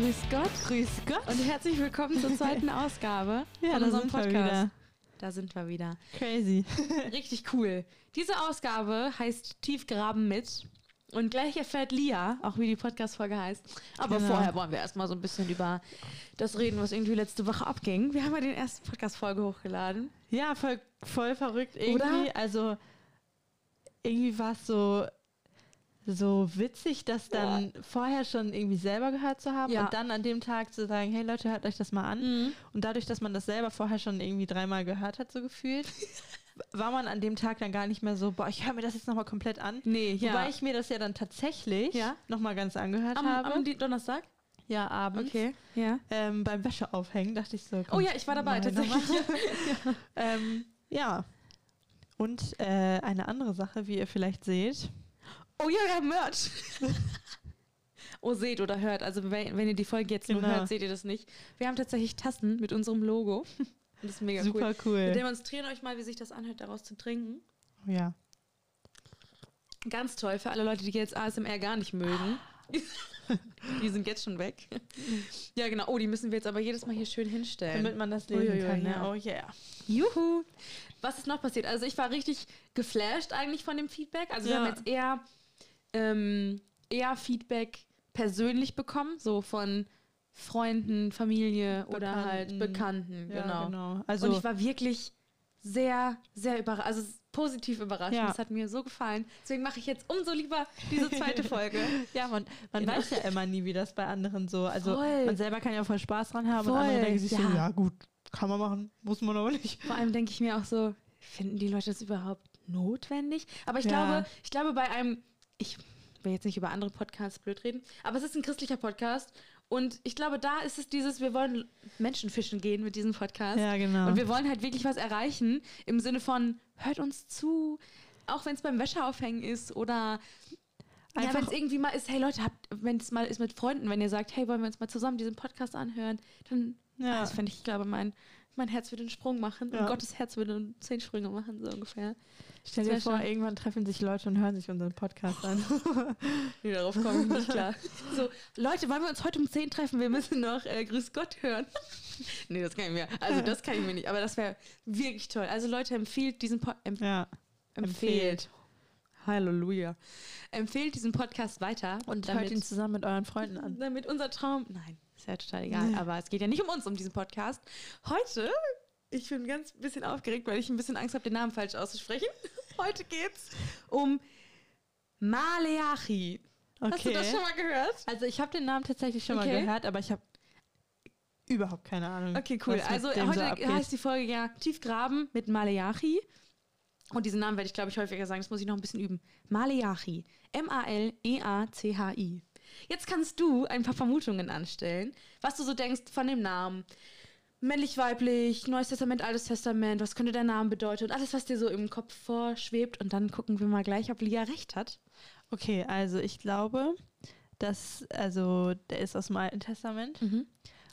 Grüß Gott. Grüß Gott. Und herzlich willkommen zur zweiten Ausgabe ja, von da unserem sind wir Podcast. wieder. Da sind wir wieder. Crazy. Richtig cool. Diese Ausgabe heißt Tiefgraben mit. Und gleich erfährt Lia auch, wie die Podcast-Folge heißt. Aber Genau. vorher wollen wir erstmal so ein bisschen über das reden, was irgendwie letzte Woche abging. Wir haben ja den ersten Podcast-Folge hochgeladen. Ja, voll, voll verrückt irgendwie. Oder? Also irgendwie war es so, so witzig, das dann vorher schon irgendwie selber gehört zu haben Ja. und dann an dem Tag zu sagen, hey Leute, hört euch das mal an. Mhm. Und dadurch, dass man das selber vorher schon irgendwie dreimal gehört hat, so gefühlt, war man an dem Tag dann gar nicht mehr so, boah, ich höre mir das jetzt nochmal komplett an. Nee, ja. Wobei ich mir das ja dann tatsächlich Ja. nochmal ganz angehört Am, habe. am Donnerstag? ja, abends. Ja. Ähm, beim Wäscheaufhängen dachte ich so. Oh komm, ja, ich war dabei tatsächlich. nochmal. ähm, ja. Und äh, eine andere Sache, wie ihr vielleicht seht. Oh ja, ja, Merch. oh, seht oder hört. Also wenn, wenn ihr die Folge jetzt nur Genau. hört, seht ihr das nicht. Wir haben tatsächlich Tassen mit unserem Logo. Das ist mega Super cool. cool. Wir demonstrieren euch mal, wie sich das anhört, daraus zu trinken. Ja. Ganz toll für alle Leute, die jetzt ASMR gar nicht mögen. die sind jetzt schon weg. Ja, genau. Oh, die müssen wir jetzt aber jedes Mal hier schön hinstellen. Damit man das lesen Uiuiui, kann. Ne? ja. Oh yeah. Juhu! Was ist noch passiert? Also ich war richtig geflasht eigentlich von dem Feedback. Also wir Ja. haben jetzt eher, ähm, eher Feedback persönlich bekommen, so von Freunden, Familie oder halt Bekannten. Bekannten. Ja, genau. genau. Also- Und ich war wirklich sehr, sehr überrascht, also positiv überrascht. Ja. Das hat mir so gefallen. Deswegen mache ich jetzt umso lieber diese zweite Folge. Ja, man, man Genau. weiß ja immer nie, wie das bei anderen so. Also Voll. man selber kann ja voll Spaß dran haben und Voll, andere denken sich so, ja. ja gut, kann man machen, muss man aber nicht. Vor allem denke ich mir auch so, finden die Leute das überhaupt notwendig? Aber ich Ja. glaube, ich glaube bei einem, ich will jetzt nicht über andere Podcasts blöd reden, aber es ist ein christlicher Podcast und ich glaube, da ist es dieses, wir wollen Menschen fischen gehen mit diesem Podcast. Ja, genau. Und wir wollen halt wirklich was erreichen im Sinne von, hört uns zu, auch wenn es beim Wäscheaufhängen ist oder ja, wenn es irgendwie mal ist, hey Leute, wenn es mal ist mit Freunden, wenn ihr sagt, hey, wollen wir uns mal zusammen diesen Podcast anhören, dann, Ja. ah, das fände ich, ich glaube, mein, mein Herz würde einen Sprung machen Ja. und Gottes Herz würde zehn Sprünge machen, so ungefähr. Stell dir vor, schon- irgendwann treffen sich Leute und hören sich unseren Podcast an. Nee, darauf komme ich nicht klar. So, Leute, wollen wir uns heute um 10 treffen? Wir müssen noch äh, Grüß Gott hören. nee, das kann ich mir. Also das kann ich mir nicht. Aber das wäre wirklich toll. Also Leute, empfiehlt diesen Pod empf ja. empfehlt. Halleluja. Empfehlt diesen Podcast weiter Und hört ihn zusammen mit euren Freunden an. damit unser Traum. Nein, ist ja total egal. Aber es geht ja nicht um uns, um diesen Podcast. Heute, ich bin ganz bisschen aufgeregt, weil ich ein bisschen Angst habe, den Namen falsch auszusprechen. Heute geht's um Maleachi. Hast du Okay. das schon mal gehört? Also ich habe den Namen tatsächlich schon Okay. mal gehört, aber ich habe überhaupt keine Ahnung. Okay, cool. Also so heute abgeht. heißt die Folge ja Tiefgraben mit Maleachi. Und diesen Namen werde ich, glaube ich, häufiger sagen. Das muss ich noch ein bisschen üben. Maleachi. M-A-L-E-A-C-H-I. Jetzt kannst du ein paar Vermutungen anstellen, was du so denkst von dem Namen. Männlich, weiblich, Neues Testament, Altes Testament, was könnte der Name bedeuten und alles, was dir so im Kopf vorschwebt. Und dann gucken wir mal gleich, ob Lia recht hat. Okay, also ich glaube, dass, also der ist aus dem Alten Testament.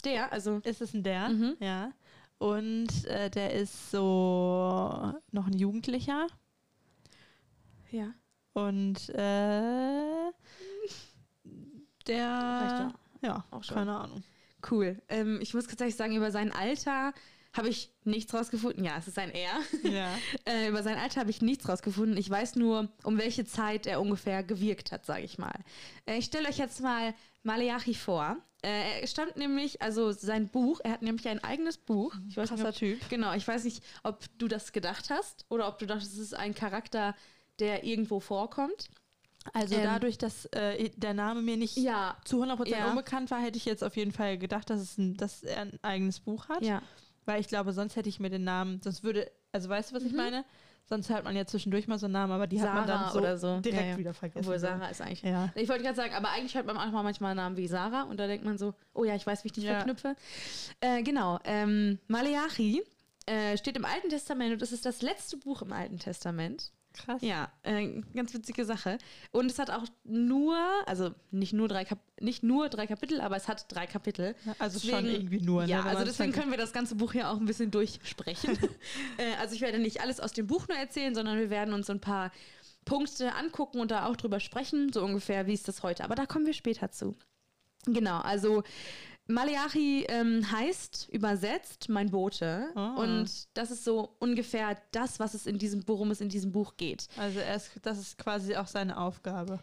Der, also. Ist es ein der? Mhm. Ja. Und äh, der ist so noch ein Jugendlicher. Ja. Und äh, der. Reicht Ja, Auch schon. keine Ahnung. Cool. Ähm, ich muss tatsächlich sagen, über sein Alter habe ich nichts rausgefunden. Ja, es ist ein Er. Ja. äh, über sein Alter habe ich nichts rausgefunden. Ich weiß nur, um welche Zeit er ungefähr gewirkt hat, sage ich mal. Äh, ich stelle euch jetzt mal Maleachi vor. Äh, er stammt nämlich, also sein Buch, er hat nämlich ein eigenes Buch. Ich weiß nicht, Krasser ob, Typ. Genau, ich weiß nicht, ob du das gedacht hast oder ob du dachtest, es ist ein Charakter, der irgendwo vorkommt. Also Ähm, dadurch, dass äh, der Name mir nicht Ja. zu 100% Ja. unbekannt war, hätte ich jetzt auf jeden Fall gedacht, dass, es ein, dass er ein eigenes Buch hat. Ja. Weil ich glaube, sonst hätte ich mir den Namen, sonst würde, also weißt du, was ich meine? Sonst hört man ja zwischendurch mal so einen Namen, aber die hat man Mhm. Sarah dann so, oder so. direkt Ja, ja. wieder vergessen. Obwohl. Sarah ist eigentlich. Ja. Ich wollte gerade sagen, aber eigentlich hört man auch mal manchmal Namen wie Sarah und da denkt man so, oh ja, ich weiß, wie ich dich verknüpfe. Äh, genau. Ähm, Maleachi äh, steht im Alten Testament und es ist das letzte Buch im Alten Testament. Krass. Ja, äh, ganz witzige Sache. Und es hat auch nur, also nicht nur drei, Kap nicht nur drei Kapitel, aber es hat drei Kapitel. Also schon irgendwie nur, ne, Ja, also deswegen können wir das ganze Buch hier auch ein bisschen durchsprechen. äh, also ich werde nicht alles aus dem Buch nur erzählen, sondern wir werden uns ein paar Punkte angucken und da auch drüber sprechen, so ungefähr, wie ist das heute. Aber da kommen wir später zu. Genau, also Maleachi ähm, heißt übersetzt mein Bote. Ah. Und das ist so ungefähr das, was es in diesem, worum es in diesem Buch geht. Also er ist, das ist quasi auch seine Aufgabe.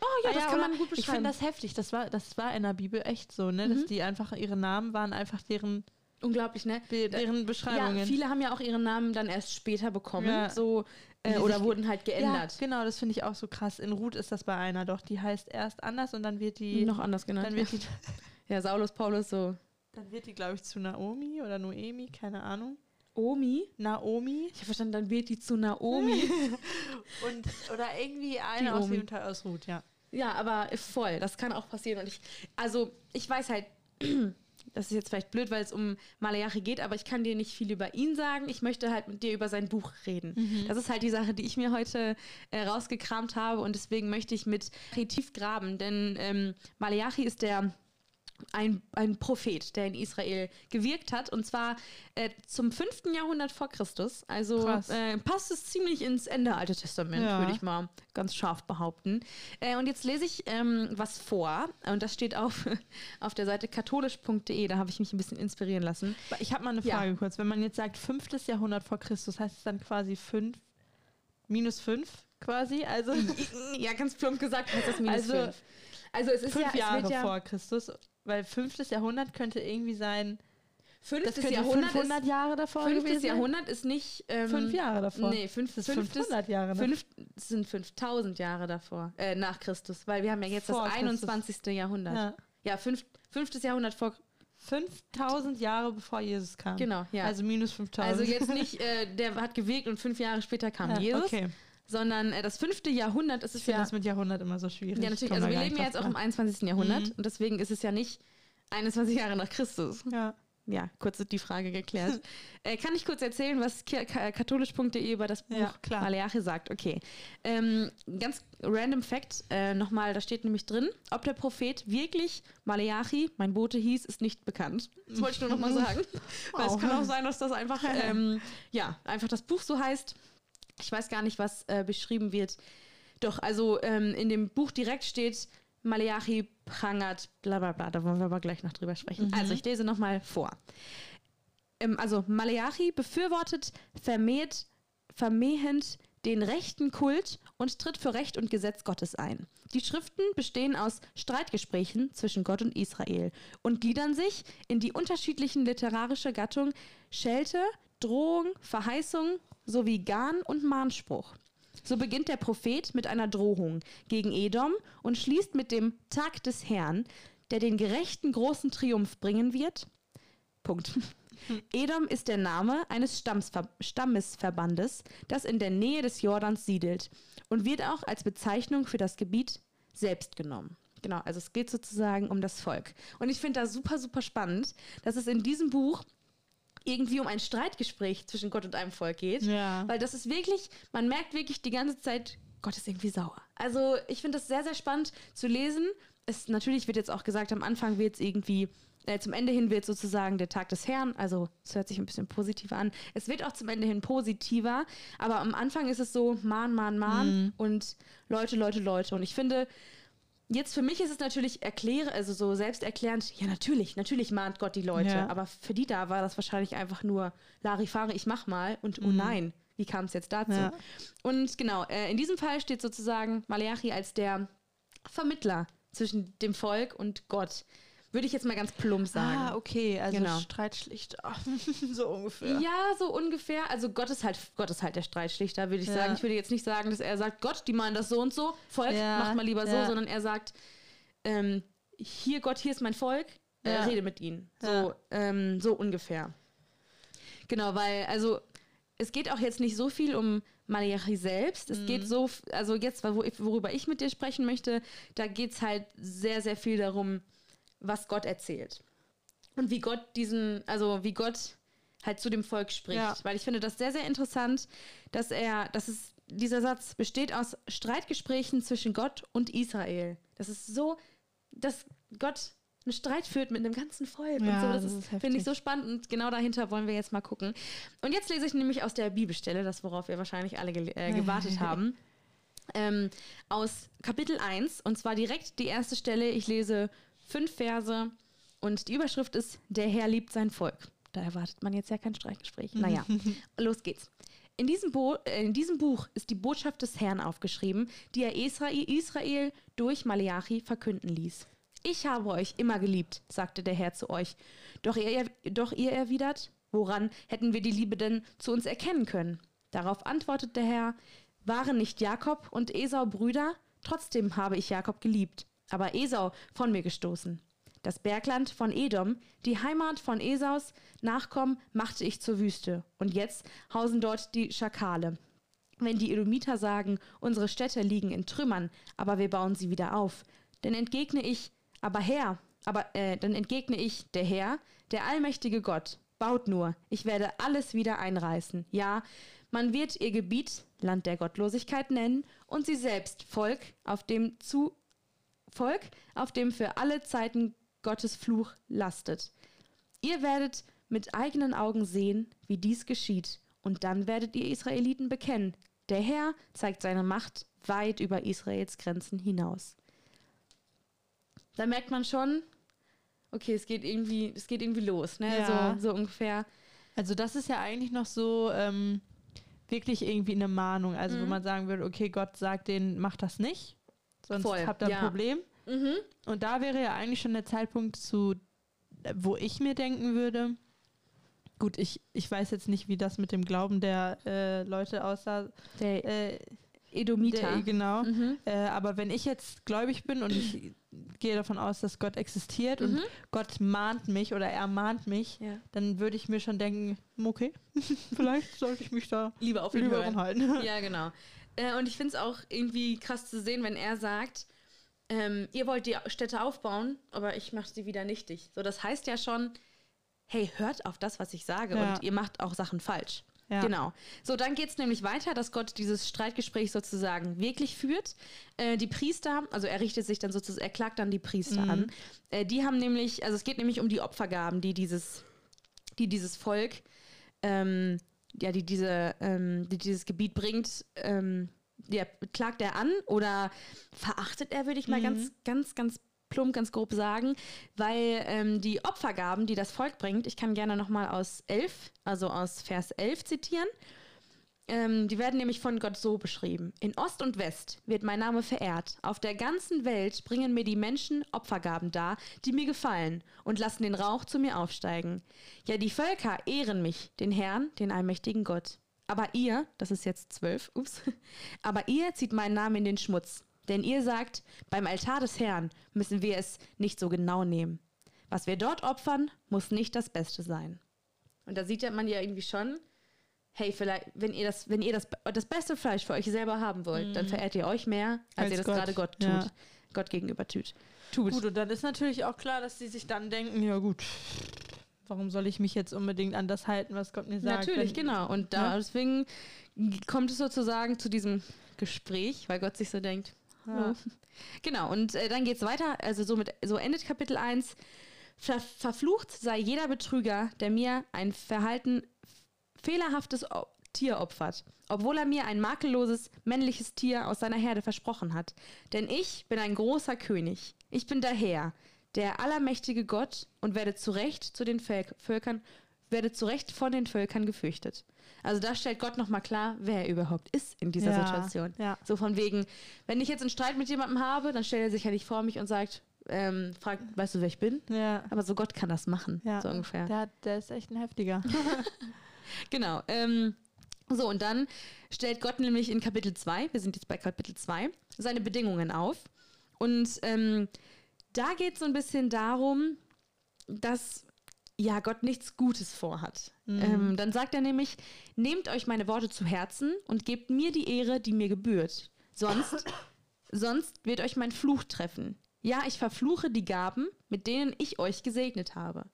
Oh ja, das kann oder? man gut Ich beschreiben. finde das heftig. Das war, das war in der Bibel echt so, ne? Dass die einfach, ihre Namen waren einfach deren, Unglaublich, ne? deren Beschreibungen. Ja, viele haben ja auch ihren Namen dann erst später bekommen. Ja. So, äh, oder wurden halt geändert. Ja, genau, das finde ich auch so krass. In Ruth ist das bei einer doch. Die heißt erst anders und dann wird die. Noch anders genannt. Dann wird die, ja, Saulus, Paulus, so. dann wird die, glaube ich, zu Naomi oder Noemi, keine Ahnung. Omi. Naomi. Ich habe verstanden, dann wird die zu Naomi. Und, oder irgendwie Die eine aus Omi. dem Teil aus Ruth, ja. ja, aber voll. Das kann auch passieren. Und ich, also, ich weiß halt, das ist jetzt vielleicht blöd, weil es um Malayachi geht, aber ich kann dir nicht viel über ihn sagen. Ich möchte halt mit dir über sein Buch reden. Das ist halt die Sache, die ich mir heute äh, rausgekramt habe und deswegen möchte ich mit tief graben, denn ähm, Malachi ist der ein, ein Prophet, der in Israel gewirkt hat, und zwar äh, zum 5. Jahrhundert vor Christus. Also äh, passt es ziemlich ins Ende Alte Testament, Ja. würde ich mal ganz scharf behaupten. Äh, und jetzt lese ich ähm, was vor, und das steht auf, auf der Seite katholisch.de, da habe ich mich ein bisschen inspirieren lassen. Ich habe mal eine Ja. Frage kurz. Wenn man jetzt sagt, fünftes Jahrhundert vor Christus, heißt es dann quasi fünf, minus fünf quasi? Also Ja, ganz plump gesagt heißt das minus Also, fünf. Also es ist fünf ja, Jahre ja vor Christus. Weil fünftes Jahrhundert könnte irgendwie sein, das fünftes könnte Jahrhundert 500 ist, Jahre davor fünftes gewesen. Jahrhundert ist nicht ähm, Fünf Jahre davor. Nee, fünf, Das ist fünftes, 500 Jahre. Fünf, sind 5000 Jahre davor, äh, nach Christus, weil wir haben ja jetzt Vor das Christus. 21. Jahrhundert. Ja, Ja. fünf, fünftes Jahrhundert vor. 5000 Jahre bevor Jesus kam. Genau, ja. Also minus 5000. Also jetzt nicht, äh, der hat gewirkt und fünf Jahre später kam ja, Jesus, Okay. Sondern äh, das fünfte Jahrhundert ist Ich es finde ja. das mit Jahrhundert immer so schwierig. Ja, natürlich. Ich Also wir leben ja jetzt auch im klar. 21. Jahrhundert Mhm. und deswegen ist es ja nicht 21 Jahre nach Christus. Ja. Ja, kurz die Frage geklärt. äh, kann ich kurz erzählen, was ka- katholisch.de über das Buch Ja, klar. Maleache sagt? Okay. Ähm, ganz random Fact äh, nochmal, da steht nämlich drin, ob der Prophet wirklich Maleachi, mein Bote hieß, ist nicht bekannt. Das wollte ich nur nochmal sagen. Weil es Wow. kann auch sein, dass das einfach, ähm, ja, einfach das Buch so heißt. Ich weiß gar nicht, was äh, beschrieben wird. Doch, also ähm, in dem Buch direkt steht Maleachi prangert, bla bla bla, da wollen wir aber gleich noch drüber sprechen. Also ich lese nochmal vor. Ähm, also Maleachi befürwortet vermehrt, vermehend den rechten Kult und tritt für Recht und Gesetz Gottes ein. Die Schriften bestehen aus Streitgesprächen zwischen Gott und Israel und gliedern sich in die unterschiedlichen literarische Gattung Schelte, Drohung, Verheißung sowie Garn und Mahnspruch. So beginnt der Prophet mit einer Drohung gegen Edom und schließt mit dem Tag des Herrn, der den gerechten großen Triumph bringen wird. Punkt. Edom ist der Name eines Stammsver Stammesverbandes, das in der Nähe des Jordans siedelt und wird auch als Bezeichnung für das Gebiet selbst genommen. Genau, also es geht sozusagen um das Volk. Und ich finde das super, super spannend, dass es in diesem Buch irgendwie um ein Streitgespräch zwischen Gott und einem Volk geht. Ja. Weil das ist wirklich, man merkt wirklich die ganze Zeit, Gott ist irgendwie sauer. Also ich finde das sehr, sehr spannend zu lesen. Es natürlich wird jetzt auch gesagt, am Anfang wird es irgendwie, äh, zum Ende hin wird sozusagen der Tag des Herrn, also es hört sich ein bisschen positiver an. Es wird auch zum Ende hin positiver, aber am Anfang ist es so, Mahn, Mahn, Mahn und Leute, Leute, Leute. Und ich finde, Jetzt für mich ist es natürlich erkläre, also so selbsterklärend, ja natürlich, natürlich mahnt Gott die Leute, Ja. aber für die da war das wahrscheinlich einfach nur Larifari, ich mach mal und oh nein, wie kam es jetzt dazu? Ja. Und genau, äh, in diesem Fall steht sozusagen Maleachi als der Vermittler zwischen dem Volk und Gott. Würde ich jetzt mal ganz plump sagen. Ah, okay. Also Genau. Streitschlichter. so ungefähr. Ja, so ungefähr. Also Gott ist halt, Gott ist halt der Streitschlichter, würde ich Ja. sagen. Ich würde jetzt nicht sagen, dass er sagt, Gott, die meinen das so und so, Volk, Ja, macht mal lieber so, ja. sondern er sagt, ähm, hier Gott, hier ist mein Volk, äh, rede mit ihnen. So, ähm, so ungefähr. Genau, weil, also es geht auch jetzt nicht so viel um Malachi selbst. Es Mhm. geht so, also jetzt, worüber ich mit dir sprechen möchte, da geht es halt sehr, sehr viel darum, was Gott erzählt. Und wie Gott diesen, also wie Gott halt zu dem Volk spricht. Ja. Weil ich finde das sehr, sehr interessant, dass er, dass es, dieser Satz besteht aus Streitgesprächen zwischen Gott und Israel. Das ist so, dass Gott einen Streit führt mit einem ganzen Volk und Ja, so. Das, das ist, ist finde ich so spannend und genau dahinter wollen wir jetzt mal gucken. Und jetzt lese ich nämlich aus der Bibelstelle, das worauf wir wahrscheinlich alle gel- äh, gewartet haben. Ähm, aus Kapitel 1 und zwar direkt die erste Stelle. Ich lese fünf Verse und die Überschrift ist Der Herr liebt sein Volk. Da erwartet man jetzt ja kein Streitgespräch. Naja, los geht's. In diesem, äh, in diesem Buch ist die Botschaft des Herrn aufgeschrieben, die er Israel, Israel durch Maleachi verkünden ließ. Ich habe euch immer geliebt, sagte der Herr zu euch. Doch ihr, doch ihr erwidert, woran hätten wir die Liebe denn zu uns erkennen können? Darauf antwortet der Herr, waren nicht Jakob und Esau Brüder? Trotzdem habe ich Jakob geliebt, aber Esau von mir gestoßen. Das Bergland von Edom, die Heimat von Esaus Nachkommen, machte ich zur Wüste. Und jetzt hausen dort die Schakale. Wenn die Edomiter sagen, unsere Städte liegen in Trümmern, aber wir bauen sie wieder auf, dann entgegne ich, aber Herr, aber äh, dann entgegne ich, der Herr, der allmächtige Gott, baut nur, ich werde alles wieder einreißen. Ja, man wird ihr Gebiet Land der Gottlosigkeit nennen und sie selbst Volk, auf dem zu Volk, auf dem für alle Zeiten Gottes Fluch lastet. Ihr werdet mit eigenen Augen sehen, wie dies geschieht, und dann werdet ihr Israeliten bekennen. Der Herr zeigt seine Macht weit über Israels Grenzen hinaus. Da merkt man schon, okay, es geht irgendwie, es geht irgendwie los, ne? Ja. So, so ungefähr. Also das ist ja eigentlich noch so ähm, wirklich irgendwie eine Mahnung. Also wo Mhm. man sagen würde, okay, Gott sagt denen, macht das nicht, sonst Voll, habt ihr ein ja. Problem. Mhm. Und da wäre ja eigentlich schon der Zeitpunkt zu, wo ich mir denken würde, gut, ich, ich weiß jetzt nicht, wie das mit dem Glauben der äh, Leute aussah. Der Äh, Edomiter. der, genau. mhm. Äh, aber wenn ich jetzt gläubig bin und ich gehe davon aus, dass Gott existiert und Mhm. Gott mahnt mich oder er mahnt mich, Ja. dann würde ich mir schon denken, okay, vielleicht sollte ich mich da Lieber auf ihn lieber hören. halten. Ja, genau. Äh, und ich finde es auch irgendwie krass zu sehen, wenn er sagt, ähm, ihr wollt die Städte aufbauen, aber ich mache sie wieder nichtig. So, das heißt ja schon, hey, hört auf das, was ich sage Ja. und ihr macht auch Sachen falsch. Ja. Genau. So, dann geht es nämlich weiter, dass Gott dieses Streitgespräch sozusagen wirklich führt. Äh, die Priester, also er richtet sich dann sozusagen, er klagt dann die Priester Mhm. an. Äh, die haben nämlich, also es geht nämlich um die Opfergaben, die dieses, die dieses Volk, ähm, ja, die diese, ähm, die dieses Gebiet bringt, ähm, ja, klagt er an oder verachtet er, würde ich mal Mhm. ganz, ganz, ganz plump, ganz grob sagen, weil ähm, die Opfergaben, die das Volk bringt, ich kann gerne nochmal aus 11, also aus Vers 11 zitieren, ähm, die werden nämlich von Gott so beschrieben. In Ost und West wird mein Name verehrt. Auf der ganzen Welt bringen mir die Menschen Opfergaben dar, die mir gefallen, und lassen den Rauch zu mir aufsteigen. Ja, die Völker ehren mich, den Herrn, den allmächtigen Gott. Aber ihr, das ist jetzt zwölf, ups, aber ihr zieht meinen Namen in den Schmutz. Denn ihr sagt, beim Altar des Herrn müssen wir es nicht so genau nehmen. Was wir dort opfern, muss nicht das Beste sein. Und da sieht man ja irgendwie schon, hey, vielleicht, wenn ihr das, wenn ihr das, das beste Fleisch für euch selber haben wollt, dann verehrt ihr euch mehr, als, Als ihr das Gott, gerade Gott tut. ja. Gott gegenüber tut. tut. Gut, und dann ist natürlich auch klar, dass sie sich dann denken, ja gut, warum soll ich mich jetzt unbedingt an das halten, was Gott mir sagt? Natürlich, wenn, genau. Und da, Ja. deswegen kommt es sozusagen zu diesem Gespräch, weil Gott sich so denkt. Ja. Oh. Genau, und äh, dann geht es weiter. Also so, mit, so endet Kapitel 1. Ver verflucht sei jeder Betrüger, der mir ein Verhalten fehlerhaftes Tier opfert, obwohl er mir ein makelloses männliches Tier aus seiner Herde versprochen hat. Denn ich bin ein großer König. Ich bin der Herr, der allermächtige Gott und werde zu Recht zu den Völk Völkern, werde zu Recht von den Völkern gefürchtet. Also da stellt Gott nochmal klar, wer er überhaupt ist in dieser Ja, Situation. ja. So von wegen, wenn ich jetzt einen Streit mit jemandem habe, dann stellt er sich ja nicht vor mich und sagt, ähm, fragt, weißt du, wer ich bin? Ja, Aber so Gott kann das machen, ja. so ungefähr. Der, der ist echt ein heftiger. Genau. Ähm, so, und dann stellt Gott nämlich in Kapitel 2, wir sind jetzt bei Kapitel 2, seine Bedingungen auf. Und ähm, da geht es so ein bisschen darum, dass ja Gott nichts Gutes vorhat. Mhm. Ähm, dann sagt er nämlich, nehmt euch meine Worte zu Herzen und gebt mir die Ehre, die mir gebührt. Sonst, sonst wird euch mein Fluch treffen. Ja, ich verfluche die Gaben, mit denen ich euch gesegnet habe.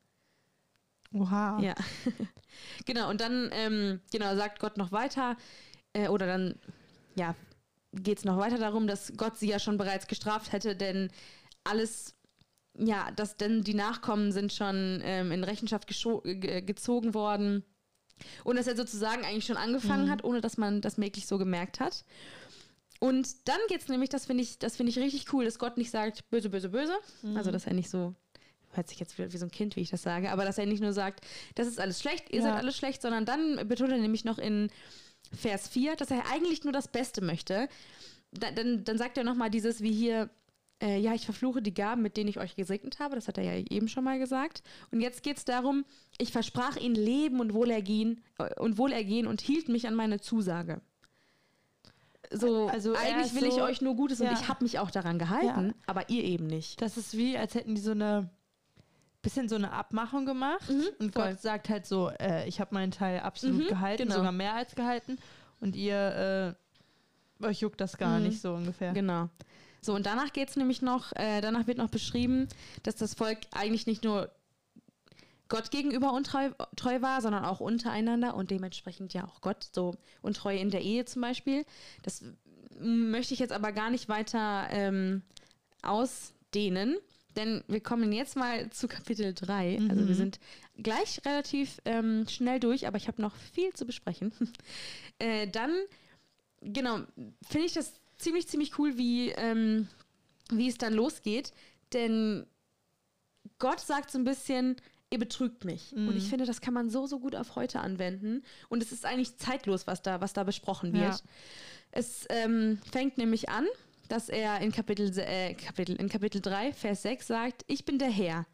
Oha. Ja. genau, und dann ähm, genau, sagt Gott noch weiter, äh, oder dann, ja, geht es noch weiter darum, dass Gott sie ja schon bereits gestraft hätte, denn alles, ja, dass denn die Nachkommen sind schon ähm, in Rechenschaft gezogen worden. Und dass er sozusagen eigentlich schon angefangen Mhm. hat, ohne dass man das wirklich so gemerkt hat. Und dann geht es nämlich, das finde ich, das finde ich richtig cool, dass Gott nicht sagt, böse, böse, böse. Mhm. Also, dass er nicht so, hört sich jetzt wie so ein Kind, wie ich das sage, aber dass er nicht nur sagt, das ist alles schlecht, ihr Ja. seid alles schlecht, sondern dann betont er nämlich noch in Vers 4, dass er eigentlich nur das Beste möchte. Da, dann, dann sagt er nochmal dieses, wie hier, äh, ja, ich verfluche die Gaben, mit denen ich euch gesegnet habe. Das hat er ja eben schon mal gesagt. Und jetzt geht es darum, ich versprach ihnen Leben und Wohlergehen, äh, und Wohlergehen und hielt mich an meine Zusage. So, Also eigentlich will ich so- euch nur Gutes ja. und ich habe mich auch daran gehalten, Ja. aber ihr eben nicht. Das ist wie, als hätten die so eine bisschen so eine Abmachung gemacht Mhm, und voll. Gott sagt halt so, äh, ich habe meinen Teil absolut Mhm, gehalten, genau. sogar mehr als gehalten und ihr äh, euch juckt das gar Mhm. nicht so ungefähr. Genau. So, und danach geht es nämlich noch, äh, danach wird noch beschrieben, dass das Volk eigentlich nicht nur Gott gegenüber untreu treu war, sondern auch untereinander und dementsprechend ja auch Gott, so untreu in der Ehe zum Beispiel. Das möchte ich jetzt aber gar nicht weiter ähm, ausdehnen, denn wir kommen jetzt mal zu Kapitel 3. Also wir Mhm. sind gleich relativ ähm, schnell durch, aber ich habe noch viel zu besprechen. äh, dann, genau, finde ich das ziemlich, ziemlich cool, wie, ähm, wie es dann losgeht, denn Gott sagt so ein bisschen, ihr betrügt mich. Und ich Mhm. finde, das kann man so, so gut auf heute anwenden. Und es ist eigentlich zeitlos, was da, was da besprochen wird. Ja. Es ähm, fängt nämlich an, dass er in Kapitel, äh, Kapitel, in Kapitel 3, Vers 6 sagt, ich bin der Herr.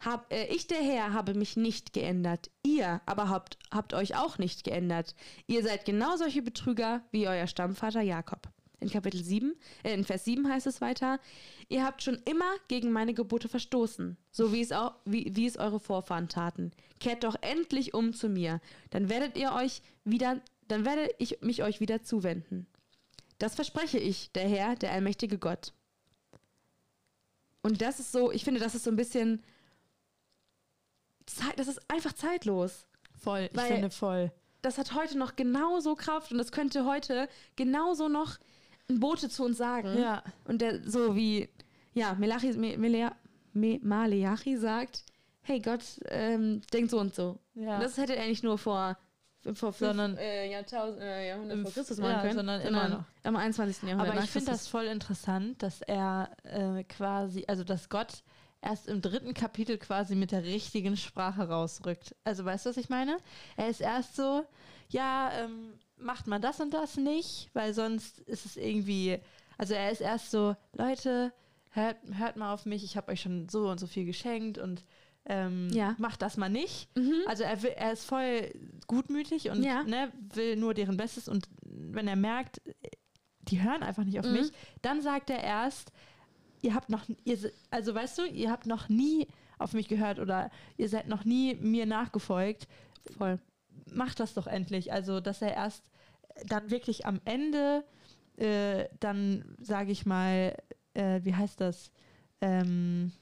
Hab, äh, ich, der Herr, habe mich nicht geändert. Ihr aber habt, habt euch auch nicht geändert. Ihr seid genau solche Betrüger wie euer Stammvater Jakob. In Kapitel 7, äh, in Vers 7 heißt es weiter, ihr habt schon immer gegen meine Gebote verstoßen, so wie es, auch, wie, wie es eure Vorfahren taten. Kehrt doch endlich um zu mir, dann werdet ihr euch wieder, dann werde ich mich euch wieder zuwenden. Das verspreche ich, der Herr, der allmächtige Gott. Und das ist so, ich finde, das ist so ein bisschen, Zeit, das ist einfach zeitlos. Voll, ich finde voll. Das hat heute noch genauso Kraft und das könnte heute genauso noch ein Bote zu uns sagen. Ja. Und der so wie, ja, Melachi, Me, Melea, Me, Maleachi sagt, hey Gott, ähm, denkt so und so. Ja. Und das hätte er nicht nur vor, vor fünf Sondern- äh, Jahrtausend, äh, Jahrhundert vor Im- Christus ja, machen können, sondern immer noch. am 21. Jahrhundert. Aber ich finde das voll interessant, dass er äh, quasi, also dass Gott erst im dritten Kapitel quasi mit der richtigen Sprache rausrückt. Also weißt du, was ich meine? Er ist erst so, ja, ähm, macht man das und das nicht, weil sonst ist es irgendwie, also er ist erst so, Leute, hört, hört mal auf mich, ich habe euch schon so und so viel geschenkt und ähm, Ja. macht das mal nicht. Mhm. Also er, will, er ist voll gutmütig und Ja. ne, will nur deren Bestes und wenn er merkt, die hören einfach nicht auf Mhm. mich, dann sagt er erst, ihr habt noch, ihr, also weißt du, ihr habt noch nie auf mich gehört oder ihr seid noch nie mir nachgefolgt. Voll. Macht das doch endlich. Also, dass er erst dann wirklich am Ende, äh, dann sage ich mal, äh, wie heißt das, ähm,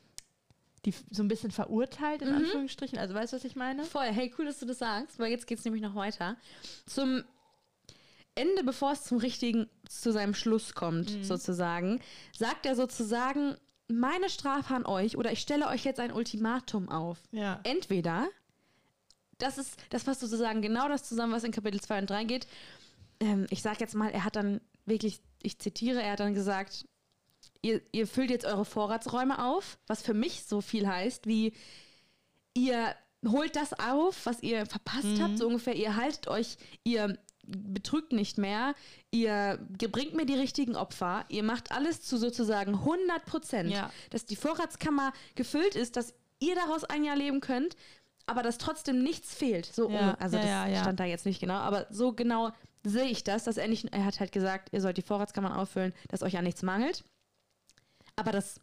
die so ein bisschen verurteilt in Mhm. Anführungsstrichen. Also weißt du, was ich meine? Voll, hey, cool, dass du das sagst, weil jetzt geht es nämlich noch weiter. Zum Ende, bevor es zum richtigen, zu seinem Schluss kommt, Mhm. sozusagen, sagt er sozusagen, meine Strafe an euch oder ich stelle euch jetzt ein Ultimatum auf. Ja. Entweder, das ist, das fasst sozusagen genau das zusammen, was in Kapitel 2 und 3 geht. Ähm, ich sage jetzt mal, er hat dann wirklich, ich zitiere, er hat dann gesagt, ihr, ihr füllt jetzt eure Vorratsräume auf, was für mich so viel heißt, wie ihr holt das auf, was ihr verpasst Mhm. habt, so ungefähr, ihr haltet euch, ihr betrügt nicht mehr, ihr bringt mir die richtigen Opfer, ihr macht alles zu sozusagen 100 Prozent, Ja. dass die Vorratskammer gefüllt ist, dass ihr daraus ein Jahr leben könnt, aber dass trotzdem nichts fehlt. So, Ja, um- also ja, das stand da jetzt nicht genau, aber so genau sehe ich das, dass er nicht, er hat halt gesagt, ihr sollt die Vorratskammern auffüllen, dass euch ja nichts mangelt. Aber das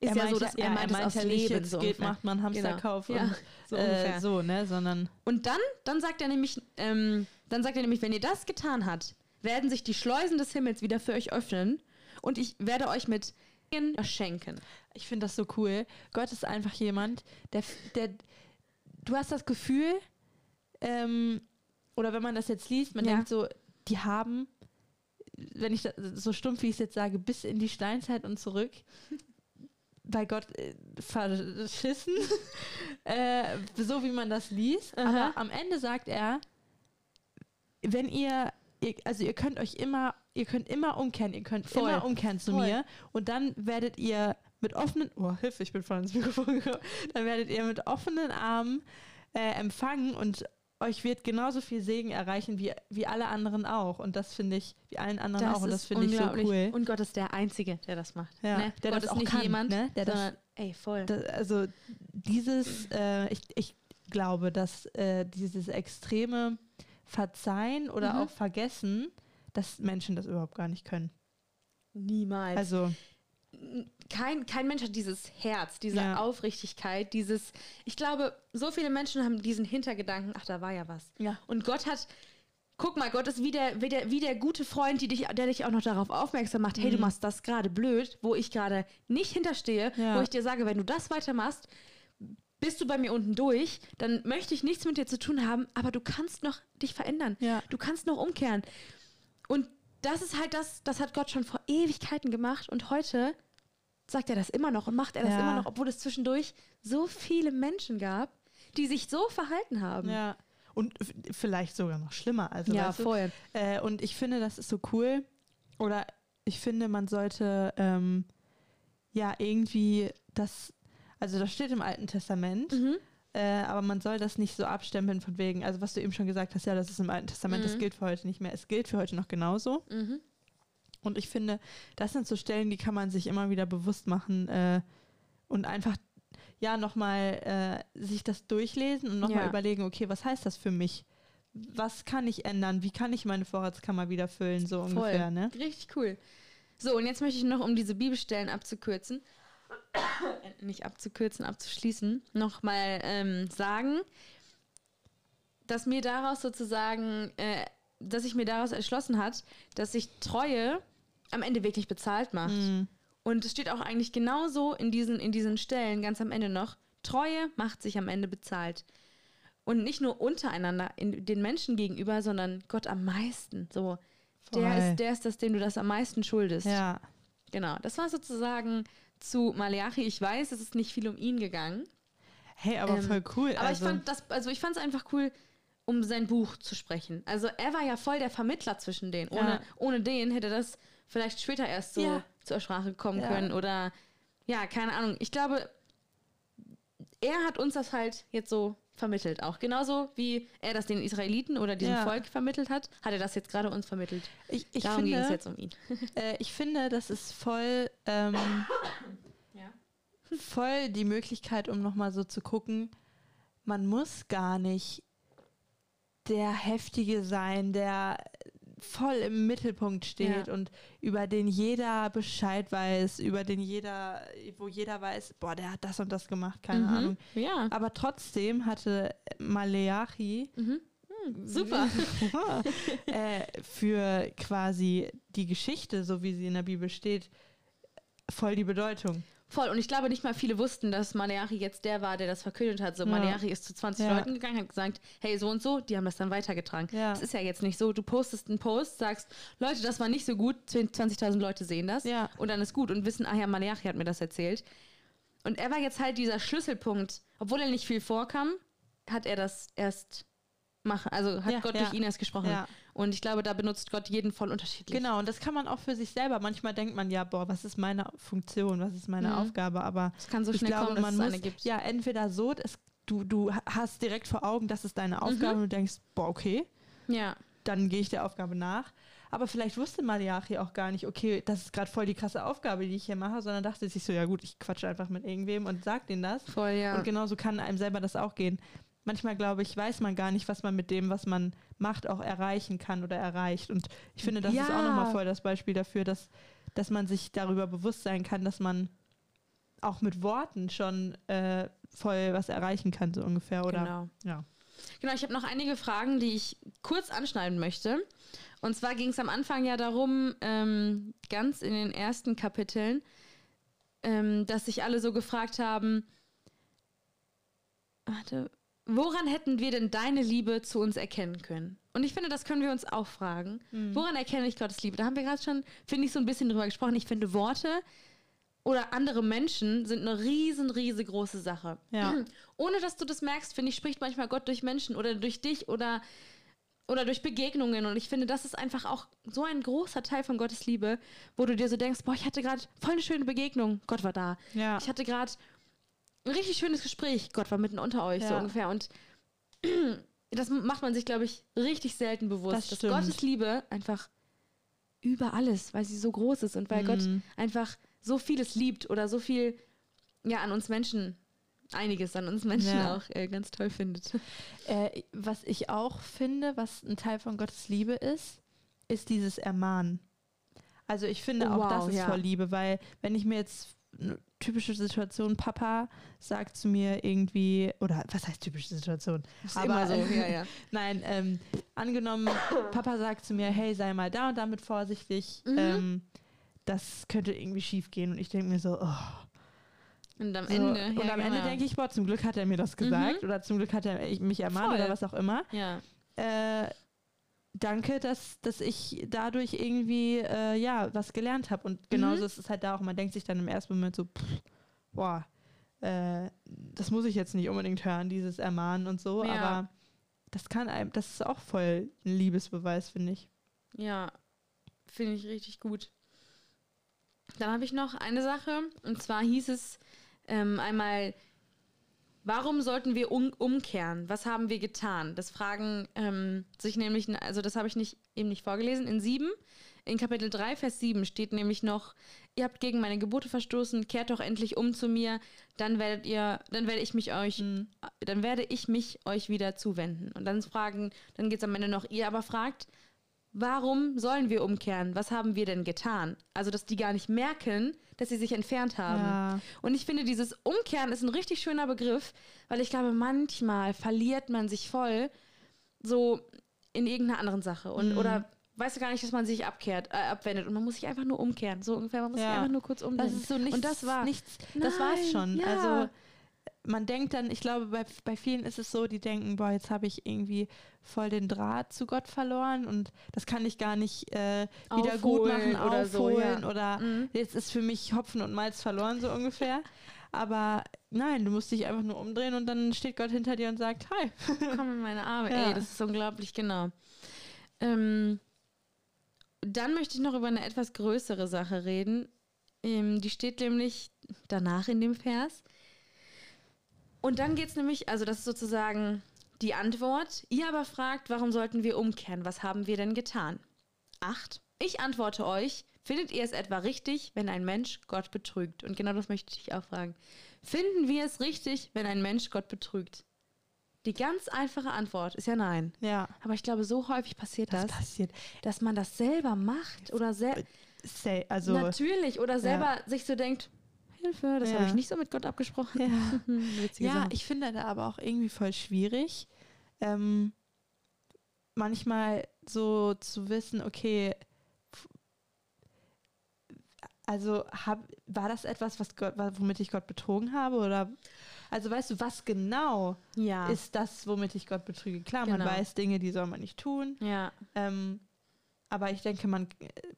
ist er ja meint so, dass ja, er meint, es meint aus ja Leben jetzt so geht, ungefähr. macht man Hamsterkauf Genau. Ja, und so äh, so, ne, sondern Und dann, dann sagt er nämlich, ähm, dann sagt er nämlich, wenn ihr das getan habt, werden sich die Schleusen des Himmels wieder für euch öffnen und ich werde euch mit schenken. ich finde das so cool. Gott ist einfach jemand, der, der du hast das Gefühl, ähm, oder wenn man das jetzt liest, man Ja. denkt so, die haben, wenn ich so stumpf wie ich es jetzt sage, bis in die Steinzeit und zurück, bei Gott äh, verschissen, äh, so wie man das liest. Aha. Aber am Ende sagt er, wenn ihr, ihr, also ihr könnt euch immer ihr könnt immer umkehren, ihr könnt Voll. immer umkehren zu Voll. mir und dann werdet ihr mit offenen, oh Hilfe, ich bin voll ins Mikrofon gekommen, dann werdet ihr mit offenen Armen äh, empfangen und euch wird genauso viel Segen erreichen wie, wie alle anderen auch und das finde ich, wie allen anderen auch und das finde ich so cool. Und Gott ist der Einzige, der das macht. Ja, ne? der Gott das ist auch nicht kann, jemand, ne? Der das- sondern, ey, voll. Da, also dieses, äh, ich, ich glaube, dass äh, dieses extreme Verzeihen oder Mhm. auch Vergessen, dass Menschen das überhaupt gar nicht können. Niemals. Also, kein, kein Mensch hat dieses Herz, diese Ja. Aufrichtigkeit, dieses. Ich glaube, so viele Menschen haben diesen Hintergedanken, ach, da war ja was. ja. Und Gott hat. Guck mal, Gott ist wie der, wie der, wie der gute Freund, die dich, der dich auch noch darauf aufmerksam macht, hey, du Mhm. machst das gerade blöd, wo ich gerade nicht hinterstehe, Ja. wo ich dir sage, wenn du das weitermachst, bist du bei mir unten durch, dann möchte ich nichts mit dir zu tun haben, aber du kannst noch dich verändern. Ja. Du kannst noch umkehren. Und das ist halt das, das hat Gott schon vor Ewigkeiten gemacht und heute sagt er das immer noch und macht er das Ja. immer noch, obwohl es zwischendurch so viele Menschen gab, die sich so verhalten haben. Ja. Und vielleicht sogar noch schlimmer. Also, Ja, voll. Äh, und ich finde, das ist so cool. Oder ich finde, man sollte ähm, ja irgendwie das, also das steht im Alten Testament, Mhm. äh, aber man soll das nicht so abstempeln von wegen, also was du eben schon gesagt hast, ja, das ist im Alten Testament, das Mhm. gilt für heute nicht mehr. Es gilt für heute noch genauso. Mhm. Und ich finde, das sind so Stellen, die kann man sich immer wieder bewusst machen äh, und einfach ja nochmal äh, sich das durchlesen und nochmal Ja. überlegen, okay, was heißt das für mich? Was kann ich ändern? Wie kann ich meine Vorratskammer wieder füllen? So Voll. ungefähr, ne? Richtig cool. So, und jetzt möchte ich noch, um diese Bibelstellen abzukürzen, nicht abzukürzen, abzuschließen, nochmal ähm, sagen, dass mir daraus sozusagen, äh, dass sich mir daraus erschlossen hat, dass sich Treue am Ende wirklich bezahlt macht. Mhm. Und es steht auch eigentlich genauso in diesen, in diesen Stellen ganz am Ende noch, Treue macht sich am Ende bezahlt. Und nicht nur untereinander, in den Menschen gegenüber, sondern Gott am meisten. So, der ist, der ist das, dem du das am meisten schuldest. Ja. Genau. Das war sozusagen zu Maleachi. Ich weiß, es ist nicht viel um ihn gegangen. Hey, aber Ähm, voll cool. Aber also, ich fand das, also ich fand es einfach cool, um sein Buch zu sprechen. Also er war ja voll der Vermittler zwischen denen. Ohne, Ja. ohne den hätte das vielleicht später erst so Ja. zur Sprache kommen Ja. können. Oder ja, keine Ahnung. Ich glaube, er hat uns das halt jetzt so vermittelt auch. Genauso wie er das den Israeliten oder diesem Ja. Volk vermittelt hat, hat er das jetzt gerade uns vermittelt. ich, ich, Darum ging es jetzt um ihn. äh, ich finde, das ist voll, ähm, Ja. voll die Möglichkeit, um nochmal so zu gucken, man muss gar nicht der Heftige sein, der voll im Mittelpunkt steht Ja. und über den jeder Bescheid weiß, über den jeder, wo jeder weiß, boah, der hat das und das gemacht, keine Mhm. Ahnung. Ja. Aber trotzdem hatte Maleachi Mhm. Hm, super. äh, für quasi die Geschichte, so wie sie in der Bibel steht, voll die Bedeutung. Voll. Und ich glaube nicht mal viele wussten, dass Maleachi jetzt der war, der das verkündet hat. So, Ja. Maleachi ist zu 20 Ja. Leuten gegangen, hat gesagt, hey, so und so, die haben das dann weitergetragen. Ja. Das ist ja jetzt nicht so, du postest einen Post, sagst, Leute, das war nicht so gut, 20.000 Leute sehen das Ja. und dann ist gut und wissen, ah ja, Maleachi hat mir das erzählt. Und er war jetzt halt dieser Schlüsselpunkt, obwohl er nicht viel vorkam, hat er das erst machen, also hat Ja, Gott ja. durch ihn erst gesprochen. Und ich glaube, da benutzt Gott jeden voll unterschiedlich. Genau, und das kann man auch für sich selber. Manchmal denkt man ja, boah, was ist meine Funktion, was ist meine Mhm. Aufgabe? Aber Es kann so ich schnell glaube, kommen, dass man es muss eine gibt. ja entweder so, es, du, du hast direkt vor Augen, das ist deine Aufgabe und du denkst, boah, okay, ja. dann gehe ich der Aufgabe nach. Aber vielleicht wusste Maliachi auch gar nicht, okay, das ist gerade voll die krasse Aufgabe, die ich hier mache, sondern dachte sich so, ja gut, ich quatsche einfach mit irgendwem und sag denen das. Voll, ja. Und genauso kann einem selber das auch gehen. Manchmal, glaube ich, weiß man gar nicht, was man mit dem, was man macht, auch erreichen kann oder erreicht. Und ich finde, das ist auch Ja. nochmal voll das Beispiel dafür, dass, dass man sich darüber bewusst sein kann, dass man auch mit Worten schon äh, voll was erreichen kann, so ungefähr. Oder Genau. ja. Genau, ich habe noch einige Fragen, die ich kurz anschneiden möchte. Und zwar ging es am Anfang ja darum, ähm, ganz in den ersten Kapiteln, ähm, dass sich alle so gefragt haben, warte, woran hätten wir denn deine Liebe zu uns erkennen können? Und ich finde, das können wir uns auch fragen. Mhm. Woran erkenne ich Gottes Liebe? Da haben wir gerade schon, finde ich, so ein bisschen drüber gesprochen. Ich finde, Worte oder andere Menschen sind eine riesen, riesengroße Sache. Ja. Ohne dass du das merkst, finde ich, spricht manchmal Gott durch Menschen oder durch dich oder oder durch Begegnungen. Und ich finde, das ist einfach auch so ein großer Teil von Gottes Liebe, wo du dir so denkst, boah, ich hatte gerade voll eine schöne Begegnung. Gott war da. Ja. Ich hatte gerade ein richtig schönes Gespräch. Gott war mitten unter euch, so Ja. ungefähr. Und das macht man sich, glaube ich, richtig selten bewusst, Das dass. Gottes Liebe einfach über alles, weil sie so groß ist und weil Gott Mhm. einfach so vieles liebt oder so viel ja an uns Menschen, einiges an uns Menschen Ja. auch äh, ganz toll findet. Äh, was ich auch finde, was ein Teil von Gottes Liebe ist, ist dieses Ermahnen. Also ich finde Oh, auch das wow, ist ja. voll Liebe, weil wenn ich mir jetzt typische Situation, Papa sagt zu mir irgendwie, oder was heißt typische Situation? Ist Aber- immer so, ja, ja. Nein, ähm, angenommen, Papa sagt zu mir, hey, sei mal da und damit vorsichtig, Mhm. ähm, das könnte irgendwie schief gehen. Und ich denke mir so, oh. Und am So, Ende. und ja, am Ende genau. Mhm. denke ich, boah, zum Glück hat er mir das gesagt oder zum Glück hat er mich ermahnt Voll. oder was auch immer. Ja. Äh, danke, dass, dass ich dadurch irgendwie äh, ja was gelernt habe. Und genauso Mhm. ist es halt da auch. Man denkt sich dann im ersten Moment so, pff, boah, äh, das muss ich jetzt nicht unbedingt hören, dieses Ermahnen und so. Ja. Aber das kann einem, das ist auch voll ein Liebesbeweis, finde ich. Ja, finde ich richtig gut. Dann habe ich noch eine Sache, und zwar hieß es ähm, einmal, warum sollten wir um, umkehren? Was haben wir getan? Das fragen ähm, sich nämlich, also das habe ich nicht, eben nicht vorgelesen, in sieben. In Kapitel 3, Vers 7 steht nämlich noch, ihr habt gegen meine Gebote verstoßen, kehrt doch endlich um zu mir, dann werdet ihr, dann werde ich mich euch, dann werde ich mich euch wieder zuwenden. Und dann fragen, dann geht es am Ende noch, ihr aber fragt, warum sollen wir umkehren? Was haben wir denn getan? Also, dass die gar nicht merken, dass sie sich entfernt haben. Ja. Und ich finde, dieses Umkehren ist ein richtig schöner Begriff, weil ich glaube, manchmal verliert man sich voll so in irgendeiner anderen Sache. Und, Mhm. Oder weißt du gar nicht, dass man sich abkehrt, äh, abwendet. Und man muss sich einfach nur umkehren. So ungefähr, man muss sich Ja. einfach nur kurz umdrehen. Das ist so nichts. Und das war. nichts. Das war's Nein, schon. ja. Also man denkt dann, ich glaube, bei, bei vielen ist es so, die denken, boah, jetzt habe ich irgendwie voll den Draht zu Gott verloren und das kann ich gar nicht äh, wieder gut Aufholen machen, oder so, aufholen ja. oder Mhm. jetzt ist für mich Hopfen und Malz verloren, so ungefähr. Aber nein, du musst dich einfach nur umdrehen und dann steht Gott hinter dir und sagt, hi. Komm in meine Arme. Ja. Ey, das ist unglaublich, genau. Ähm, dann möchte ich noch über eine etwas größere Sache reden. Ähm, die steht nämlich danach in dem Vers. Und dann geht es nämlich, also das ist sozusagen die Antwort. Ihr aber fragt, warum sollten wir umkehren? Was haben wir denn getan? Acht. Ich antworte euch, findet ihr es etwa richtig, wenn ein Mensch Gott betrügt? Und genau das möchte ich auch fragen. Finden wir es richtig, wenn ein Mensch Gott betrügt? Die ganz einfache Antwort ist ja nein. Ja. Aber ich glaube, so häufig passiert Das das, passiert. dass man das selber macht oder sel Say, also natürlich oder selber sich so denkt, Hilfe, das Ja. habe ich nicht so mit Gott abgesprochen. ja. Ja, Sache. ich finde da aber auch irgendwie voll schwierig, ähm, manchmal so zu wissen, okay, also hab, war das etwas, was Gott, womit ich Gott betrogen habe? Oder also weißt du, was genau ja. ist das, womit ich Gott betrüge? Klar, man Genau. weiß Dinge, die soll man nicht tun. ja. Ähm, aber ich denke, man,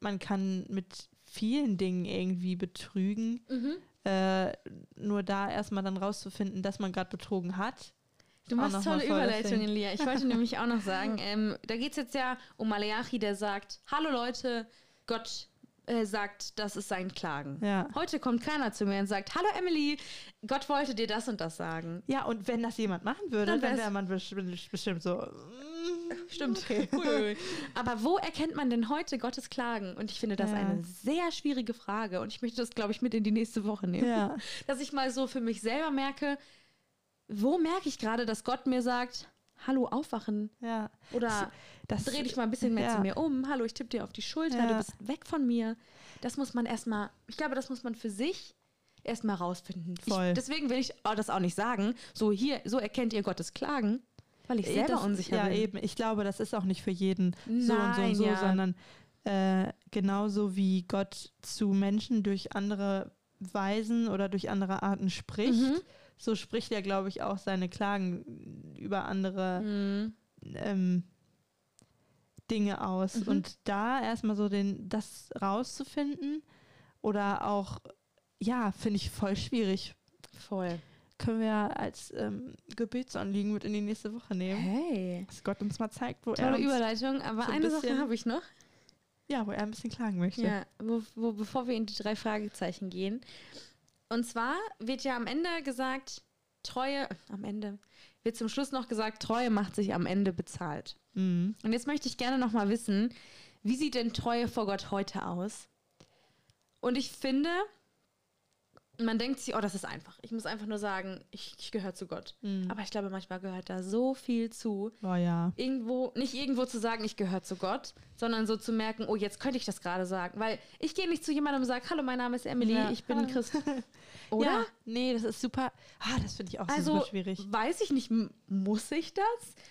man kann mit vielen Dingen irgendwie betrügen. Mhm. Äh, nur da erstmal dann rauszufinden, dass man gerade betrogen hat. Du machst tolle Überleitungen. Lia. Ich wollte nämlich auch noch sagen, ähm, da geht es jetzt ja um Maleachi, der sagt, hallo Leute, Gott äh, sagt, das ist sein Klagen. Ja. Heute kommt keiner zu mir und sagt, hallo Emily, Gott wollte dir das und das sagen. Ja, und wenn das jemand machen würde, Dann wäre man bestimmt, so. mm, Stimmt. Okay. Aber wo erkennt man denn heute Gottes Klagen? Und ich finde das Ja. eine sehr schwierige Frage. Und ich möchte das, glaube ich, mit in die nächste Woche nehmen. Ja. Dass ich mal so für mich selber merke, wo merke ich gerade, dass Gott mir sagt, hallo, aufwachen. Ja. Oder Das, dreh dich mal ein bisschen mehr ja. zu mir um. Hallo, ich tippe dir auf die Schulter. Ja. Du bist weg von mir. Das muss man erstmal, ich glaube, das muss man für sich erstmal rausfinden. Voll. Ich, deswegen will ich das auch nicht sagen. So hier, so erkennt ihr Gottes Klagen, weil ich selber das, unsicher ja, bin. eben. Ich glaube, das ist auch nicht für jeden so und so Nein, und so, ja. sondern äh, genauso wie Gott zu Menschen durch andere Weisen oder durch andere Arten spricht, Mhm. So spricht er, glaube ich, auch seine Klagen über andere Mhm. ähm, Dinge aus. Mhm. Und da erstmal so den, das rauszufinden oder auch, ja, finde ich voll schwierig. Voll. können wir als ähm, Gebetsanliegen mit in die nächste Woche nehmen. Hey. Dass Gott uns mal zeigt, wo er Tolle Überleitung, aber so ein eine Sache habe ich noch. ja, wo er ein bisschen klagen möchte. Ja, wo, wo, bevor wir in die drei Fragezeichen gehen. Und zwar wird ja am Ende gesagt, Treue, am Ende wird zum Schluss noch gesagt, Treue macht sich am Ende bezahlt. Mhm. Und jetzt möchte ich gerne noch mal wissen, wie sieht denn Treue vor Gott heute aus? Und ich finde, man denkt sich, oh, das ist einfach. Ich muss einfach nur sagen, ich, ich gehöre zu Gott. Mhm. Aber ich glaube, manchmal gehört da so viel zu. Oh ja. Irgendwo, nicht irgendwo zu sagen, ich gehöre zu Gott, sondern so zu merken, oh, jetzt könnte ich das gerade sagen. Weil ich gehe nicht zu jemandem und sage, hallo, mein Name ist Emily, Ja. ich bin Hallo. Christ. Oder? Ja, nee, das ist super. Ah, das finde ich auch Also, super schwierig. weiß ich nicht, muss ich das?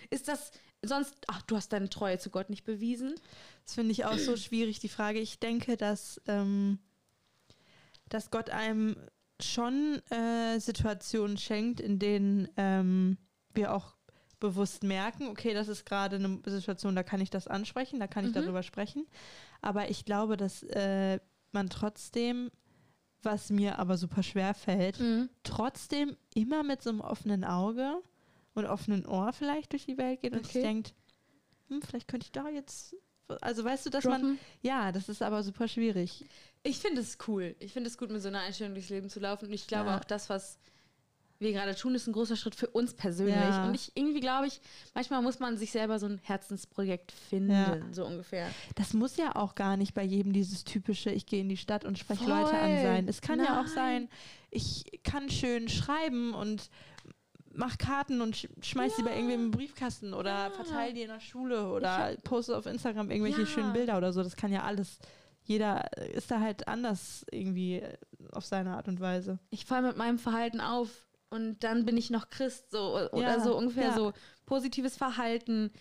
Ist das sonst, ach, du hast deine Treue zu Gott nicht bewiesen? Das finde ich auch so schwierig, die Frage. Ich denke, dass, ähm, dass Gott einem schon äh, Situationen schenkt, in denen ähm, wir auch bewusst merken, okay, das ist gerade eine Situation, da kann ich das ansprechen, da kann ich Mhm. darüber sprechen. Aber ich glaube, dass äh, man trotzdem, was mir aber super schwer fällt, trotzdem immer mit so einem offenen Auge und offenen Ohr vielleicht durch die Welt geht und Okay. sich denkt, hm, vielleicht könnte ich da jetzt, also weißt du, dass man, Droppen? ja, das ist aber super schwierig. Ich finde es cool. Ich finde es gut, mit so einer Einstellung durchs Leben zu laufen. Und ich glaube Ja. auch, das, was wir gerade tun, ist ein großer Schritt für uns persönlich. Ja. Und ich irgendwie glaube ich, manchmal muss man sich selber so ein Herzensprojekt finden, Ja. so ungefähr. Das muss ja auch gar nicht bei jedem dieses typische, ich gehe in die Stadt und spreche. Leute an sein. Es kann ja auch Nein. sein, ich kann schön schreiben und mach Karten und sch schmeiß die bei irgendwem im Briefkasten oder Ja. verteile die in der Schule oder poste auf Instagram irgendwelche Ja. schönen Bilder oder so. Das kann ja alles. Jeder ist da halt anders irgendwie äh, auf seine Art und Weise. Ich falle mit meinem Verhalten auf und dann bin ich noch Christ, so oder Ja, so ungefähr ja. so positives Verhalten.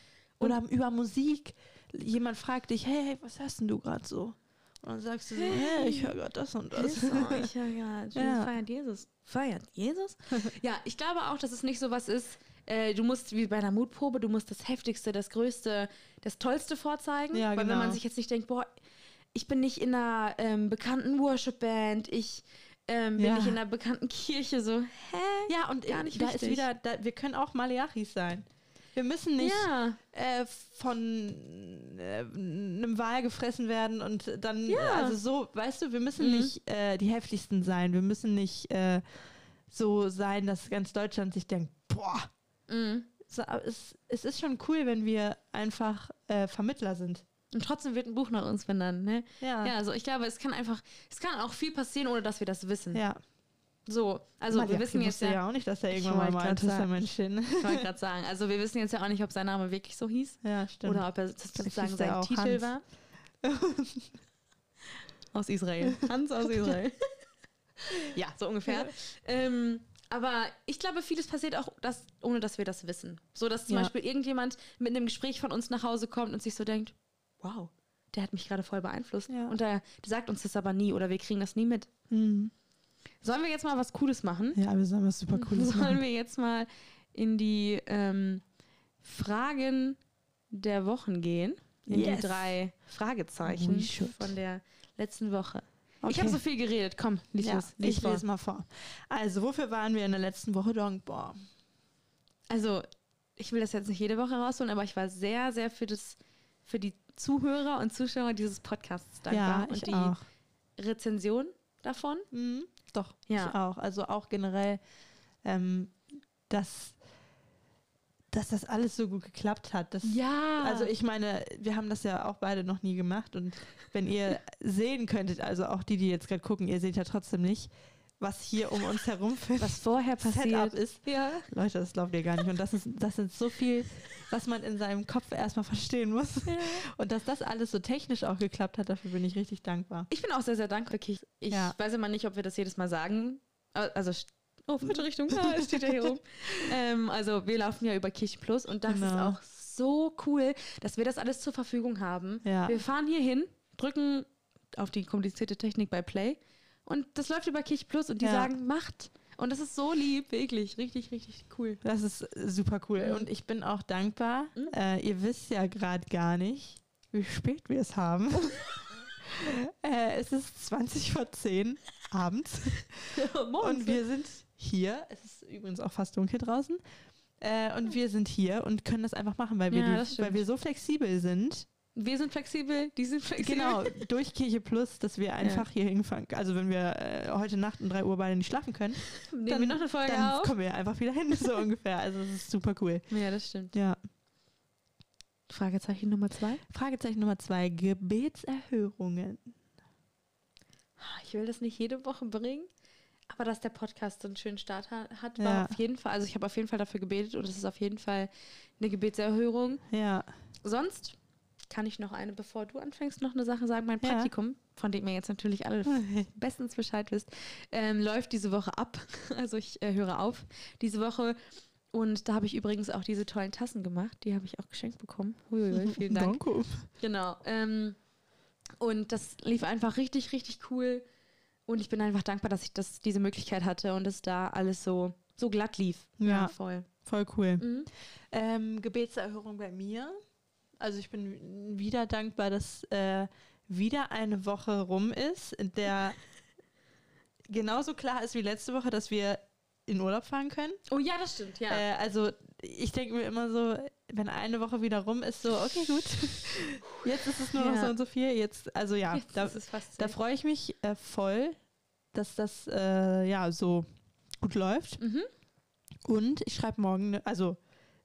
Oder über Musik. Jemand fragt dich, hey, hey was hörst denn du gerade so? Und dann sagst du so, Hey. ich höre gerade das und das. Ist so, ich ja, ja, Ja. feiert Jesus. Feiert Jesus? ja, ich glaube auch, dass es nicht so was ist. Äh, du musst wie bei einer Mutprobe, du musst das Heftigste, das Größte, das Tollste vorzeigen. Ja, Weil wenn genau. man sich jetzt nicht denkt, boah, ich bin nicht in einer ähm, bekannten Worship-Band, ich ähm, bin Ja. nicht in einer bekannten Kirche, so, hä? Ja, und Gar nicht da ist wichtig. wieder, da, wir können auch Maleachis sein. Wir müssen nicht Ja, äh, von äh, einem Wal gefressen werden und dann, Ja. also so, weißt du, wir müssen Mhm. nicht äh, die heftigsten sein. Wir müssen nicht äh, so sein, dass ganz Deutschland sich denkt, boah, mhm. so, es, es ist schon cool, wenn wir einfach äh, Vermittler sind. Und trotzdem wird ein Buch nach uns benannt, ne? Ja. Ja, also ich glaube, es kann einfach, es kann auch viel passieren, ohne dass wir das wissen. ja. So, also wir Malachi wissen jetzt ja, ja auch nicht, dass er irgendwann mal grad sagen. Testament steht. ich wollte gerade sagen, also wir wissen jetzt ja auch nicht, ob sein Name wirklich so hieß ja, stimmt. oder ob er sozusagen sein Titel Hans. war. aus Israel. Hans aus Israel. ja, so ungefähr. Ähm, aber ich glaube, vieles passiert auch, dass, ohne dass wir das wissen. So, dass zum Ja. Beispiel irgendjemand mit einem Gespräch von uns nach Hause kommt und sich so denkt, wow, der hat mich gerade voll beeinflusst. Ja. Und der, der sagt uns das aber nie oder wir kriegen das nie mit. Mhm. Sollen wir jetzt mal was Cooles machen? Ja, wir sollen was super Cooles Sollen machen. wir jetzt mal in die ähm, Fragen der Wochen gehen? In Yes. die drei Fragezeichen von der letzten Woche. Ich Okay. habe so viel geredet. Komm, lies ja, los. Lies ich vor. lese mal vor. Also, wofür waren wir in der letzten Woche dankbar? Also, ich will das jetzt nicht jede Woche rausholen, aber ich war sehr, sehr für, das, für die Zuhörer und Zuschauer dieses Podcasts dankbar. ja, ich und die auch. Rezension davon. Mhm, doch, Ja. ich auch. Also auch generell, ähm, dass, dass das alles so gut geklappt hat. Das, Ja. Also ich meine, wir haben das ja auch beide noch nie gemacht und wenn ihr sehen könntet, also auch die, die jetzt gerade gucken, ihr seht ja trotzdem nicht, was hier um uns herum für was vorher Setup passiert. ist. Ja. Leute, das glaubt ihr gar nicht. Und das ist, das sind so viel, was man in seinem Kopf erstmal verstehen muss. Und dass das alles so technisch auch geklappt hat, dafür bin ich richtig dankbar. Ich bin auch sehr, sehr dankbar. Ich, ich Ja. weiß immer nicht, ob wir das jedes Mal sagen. Äh, Also, oh, falsche Richtung. Ah, es steht ja hier oben. ähm, also, wir laufen ja über Kirche Plus und das ist Genau. auch so cool, dass wir das alles zur Verfügung haben. Ja. Wir fahren hier hin, drücken auf die komplizierte Technik bei Play und das läuft über Kirche Plus und die Ja. sagen, macht. Und das ist so lieb, wirklich. Richtig, richtig cool. Das ist super cool. Mhm. Und ich bin auch dankbar. Mhm. Äh, ihr wisst ja gerade gar nicht, wie spät wir es haben. äh, es ist 20 vor 10 abends und wir sind hier. Es ist übrigens auch fast dunkel draußen. Äh, und wir sind hier und können das einfach machen, weil wir, Ja, die, weil wir so flexibel sind. Wir sind flexibel, die sind flexibel. Genau, durch Kirche Plus, dass wir einfach hier hinfahren. Also wenn wir äh, heute Nacht um 3 Uhr beide nicht schlafen können, Nehmen wir noch eine Folge dann auf. kommen wir einfach wieder hin, so ungefähr. Also es ist super cool. Ja, das stimmt. Ja. Fragezeichen Nummer zwei. Fragezeichen Nummer zwei, Gebetserhörungen. Ich will das nicht jede Woche bringen, aber dass der Podcast so einen schönen Start ha hat, war Ja. auf jeden Fall, also ich habe auf jeden Fall dafür gebetet und es ist auf jeden Fall eine Gebetserhörung. Ja. Sonst kann ich noch eine, bevor du anfängst, noch eine Sache sagen. Mein Ja. Praktikum, von dem ihr jetzt natürlich alle bestens Bescheid wisst, ähm, läuft diese Woche ab. Also ich äh, höre auf diese Woche. Und da habe ich übrigens auch diese tollen Tassen gemacht. Die habe ich auch geschenkt bekommen. Huiuiui, vielen Dank. Danke. Genau. Ähm, und das lief einfach richtig, richtig cool. Und ich bin einfach dankbar, dass ich das, diese Möglichkeit hatte und dass da alles so, so glatt lief. Ja. voll. Voll cool. Mhm. Ähm, Gebetserhörung bei mir. Also ich bin wieder dankbar, dass äh, wieder eine Woche rum ist, in der genauso klar ist wie letzte Woche, dass wir in Urlaub fahren können. Oh ja, das stimmt, ja. Äh, also ich denke mir immer so, wenn eine Woche wieder rum ist, so, okay, gut. Jetzt ist es nur noch Ja. so und so viel. Jetzt, also ja, Jetzt da, da freue ich mich äh, voll, dass das äh, ja so gut läuft. Mhm. Und ich schreibe morgen, also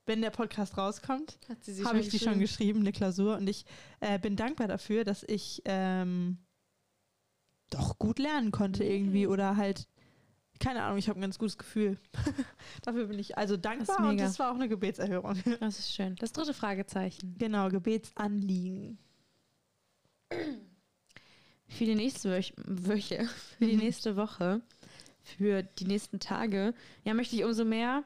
wenn der Podcast rauskommt, habe ich die schon geschrieben, eine Klausur. Und ich äh, bin dankbar dafür, dass ich ähm, doch gut lernen konnte Mhm. irgendwie oder halt, keine Ahnung, ich habe ein ganz gutes Gefühl. dafür bin ich also dankbar und mega. das war auch eine Gebetserhörung. Das ist schön. Das dritte Fragezeichen. genau, Gebetsanliegen. Für die nächste Wöch Wöche, für die Mhm. nächste Woche, für die nächsten Tage, ja, möchte ich umso mehr,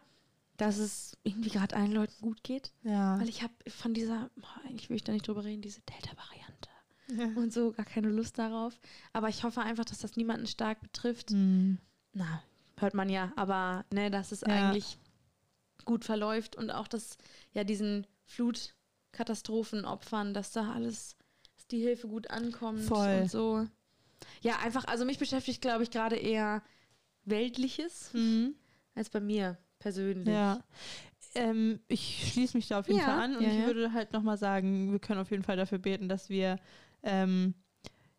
dass es irgendwie gerade allen Leuten gut geht. Ja. Weil ich habe von dieser, eigentlich will ich da nicht drüber reden, diese Delta-Variante und so gar keine Lust darauf. Aber ich hoffe einfach, dass das niemanden stark betrifft. Hm. Na, hört man ja, aber ne, dass es Ja. eigentlich gut verläuft und auch, dass ja diesen Flutkatastrophenopfern, dass da alles, dass die Hilfe gut ankommt Voll. und so. Ja, einfach, also mich beschäftigt, glaube ich, gerade eher Weltliches Hm. als bei mir persönlich. Ja. Ähm, ich schließe mich da auf jeden Ja, Fall an und ja, ich würde halt nochmal sagen, wir können auf jeden Fall dafür beten, dass wir ähm,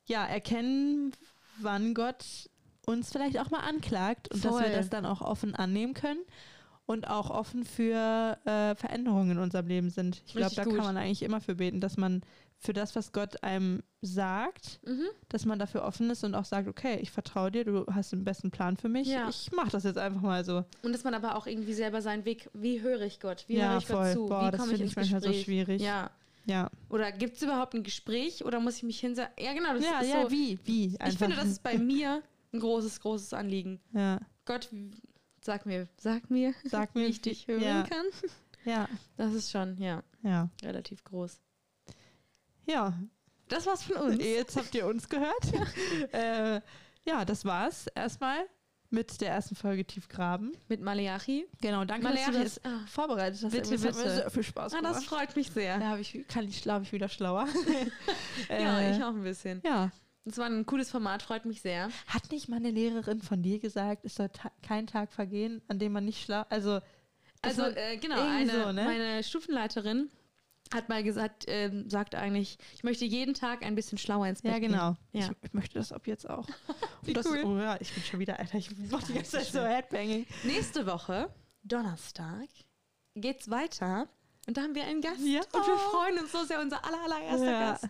ja erkennen, wann Gott uns vielleicht auch mal anklagt und dass wir Voll. das dann auch offen annehmen können und auch offen für äh, Veränderungen in unserem Leben sind. Ich glaube, da gut. kann man eigentlich immer für beten, dass man für das, was Gott einem sagt, Mhm. dass man dafür offen ist und auch sagt, okay, ich vertraue dir, du hast den besten Plan für mich, Ja. ich mache das jetzt einfach mal so. Und dass man aber auch irgendwie selber seinen Weg, wie höre ich Gott? Wie ja, höre ich voll. Gott zu? Boah, wie das komme ich finde ins ich manchmal Gespräch? so schwierig. Ja. Ja. Oder gibt es überhaupt ein Gespräch oder muss ich mich hinsetzen? Ja, genau. Das ja, ist ja, so, wie? Wie? Ich Einfach. finde, das ist bei mir ein großes, großes Anliegen. Ja, Gott, sag mir, sag mir, sag mir, wie ich dich hören ja, kann. Ja, Das ist schon, ja, ja. relativ groß. Ja, Das war's von uns. jetzt habt ihr uns gehört. Ja, äh, ja das war's erstmal mit der ersten Folge Tiefgraben. Mit Maleachi. Genau, danke, Maleachi dass du das ist, ah, vorbereitet hast. Bitte, Das hat mir bitte. sehr viel Spaß ah, gemacht. das freut mich sehr. da ich, kann ich, schlafe ich wieder schlauer. Ja, Äh, ich auch ein bisschen. Ja. Es war ein cooles Format, freut mich sehr. Hat nicht meine Lehrerin von dir gesagt, es soll ta kein Tag vergehen, an dem man nicht schlaft? Also, Also äh, genau, eine, so, ne? meine Stufenleiterin hat mal gesagt, ähm, sagt eigentlich, ich möchte jeden Tag ein bisschen schlauer ins Bett ja, gehen. genau. Ja. Ich, ich möchte das ab jetzt auch. Wie Und das, cool. Oh ja, ich bin schon wieder, Alter, ich mach die ganze Zeit so Headbanging. Nächste Woche, Donnerstag, geht's weiter. Und da haben wir einen Gast. Ja. Und wir freuen uns so sehr, unser aller, allererster Ja. Gast.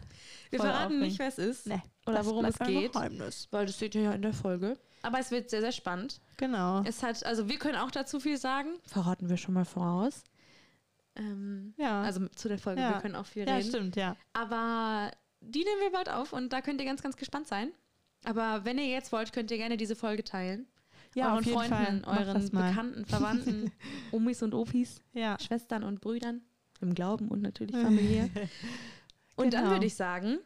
Wir Voll verraten aufregend. nicht, wer es ist. Nee, Oder worum es geht. Geheimnis. Weil das steht ja in der Folge. Aber es wird sehr, sehr spannend. Genau. Es hat, also wir können auch dazu viel sagen. Verraten wir schon mal voraus. Ähm, Ja. also zu der Folge, Ja. wir können auch viel ja, reden. stimmt, ja. Aber die nehmen wir bald auf und da könnt ihr ganz, ganz gespannt sein. Aber wenn ihr jetzt wollt, könnt ihr gerne diese Folge teilen. Ja, euren auf jeden Freunden, Fall. Euren. Bekannten, Verwandten, Omis und Opis, Ja. Schwestern und Brüdern im Glauben und natürlich familiär. Und dann Genau. würde ich sagen,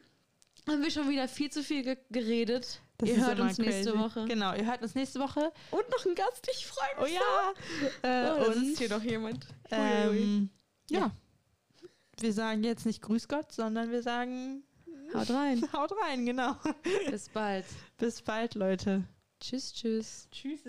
haben wir schon wieder viel zu viel ge geredet. Das ihr ist hört uns nächste crazy. Woche. Genau, ihr hört uns nächste Woche. Und noch ein Gast, ich freue Oh mich. ja. so. Äh, Oh, und sitzt hier noch jemand. Ähm, ja. Ja. Wir sagen jetzt nicht Grüß Gott, sondern wir sagen Haut rein. Haut rein, genau. Bis bald. Bis bald, Leute. Tschüss, tschüss. Tschüss.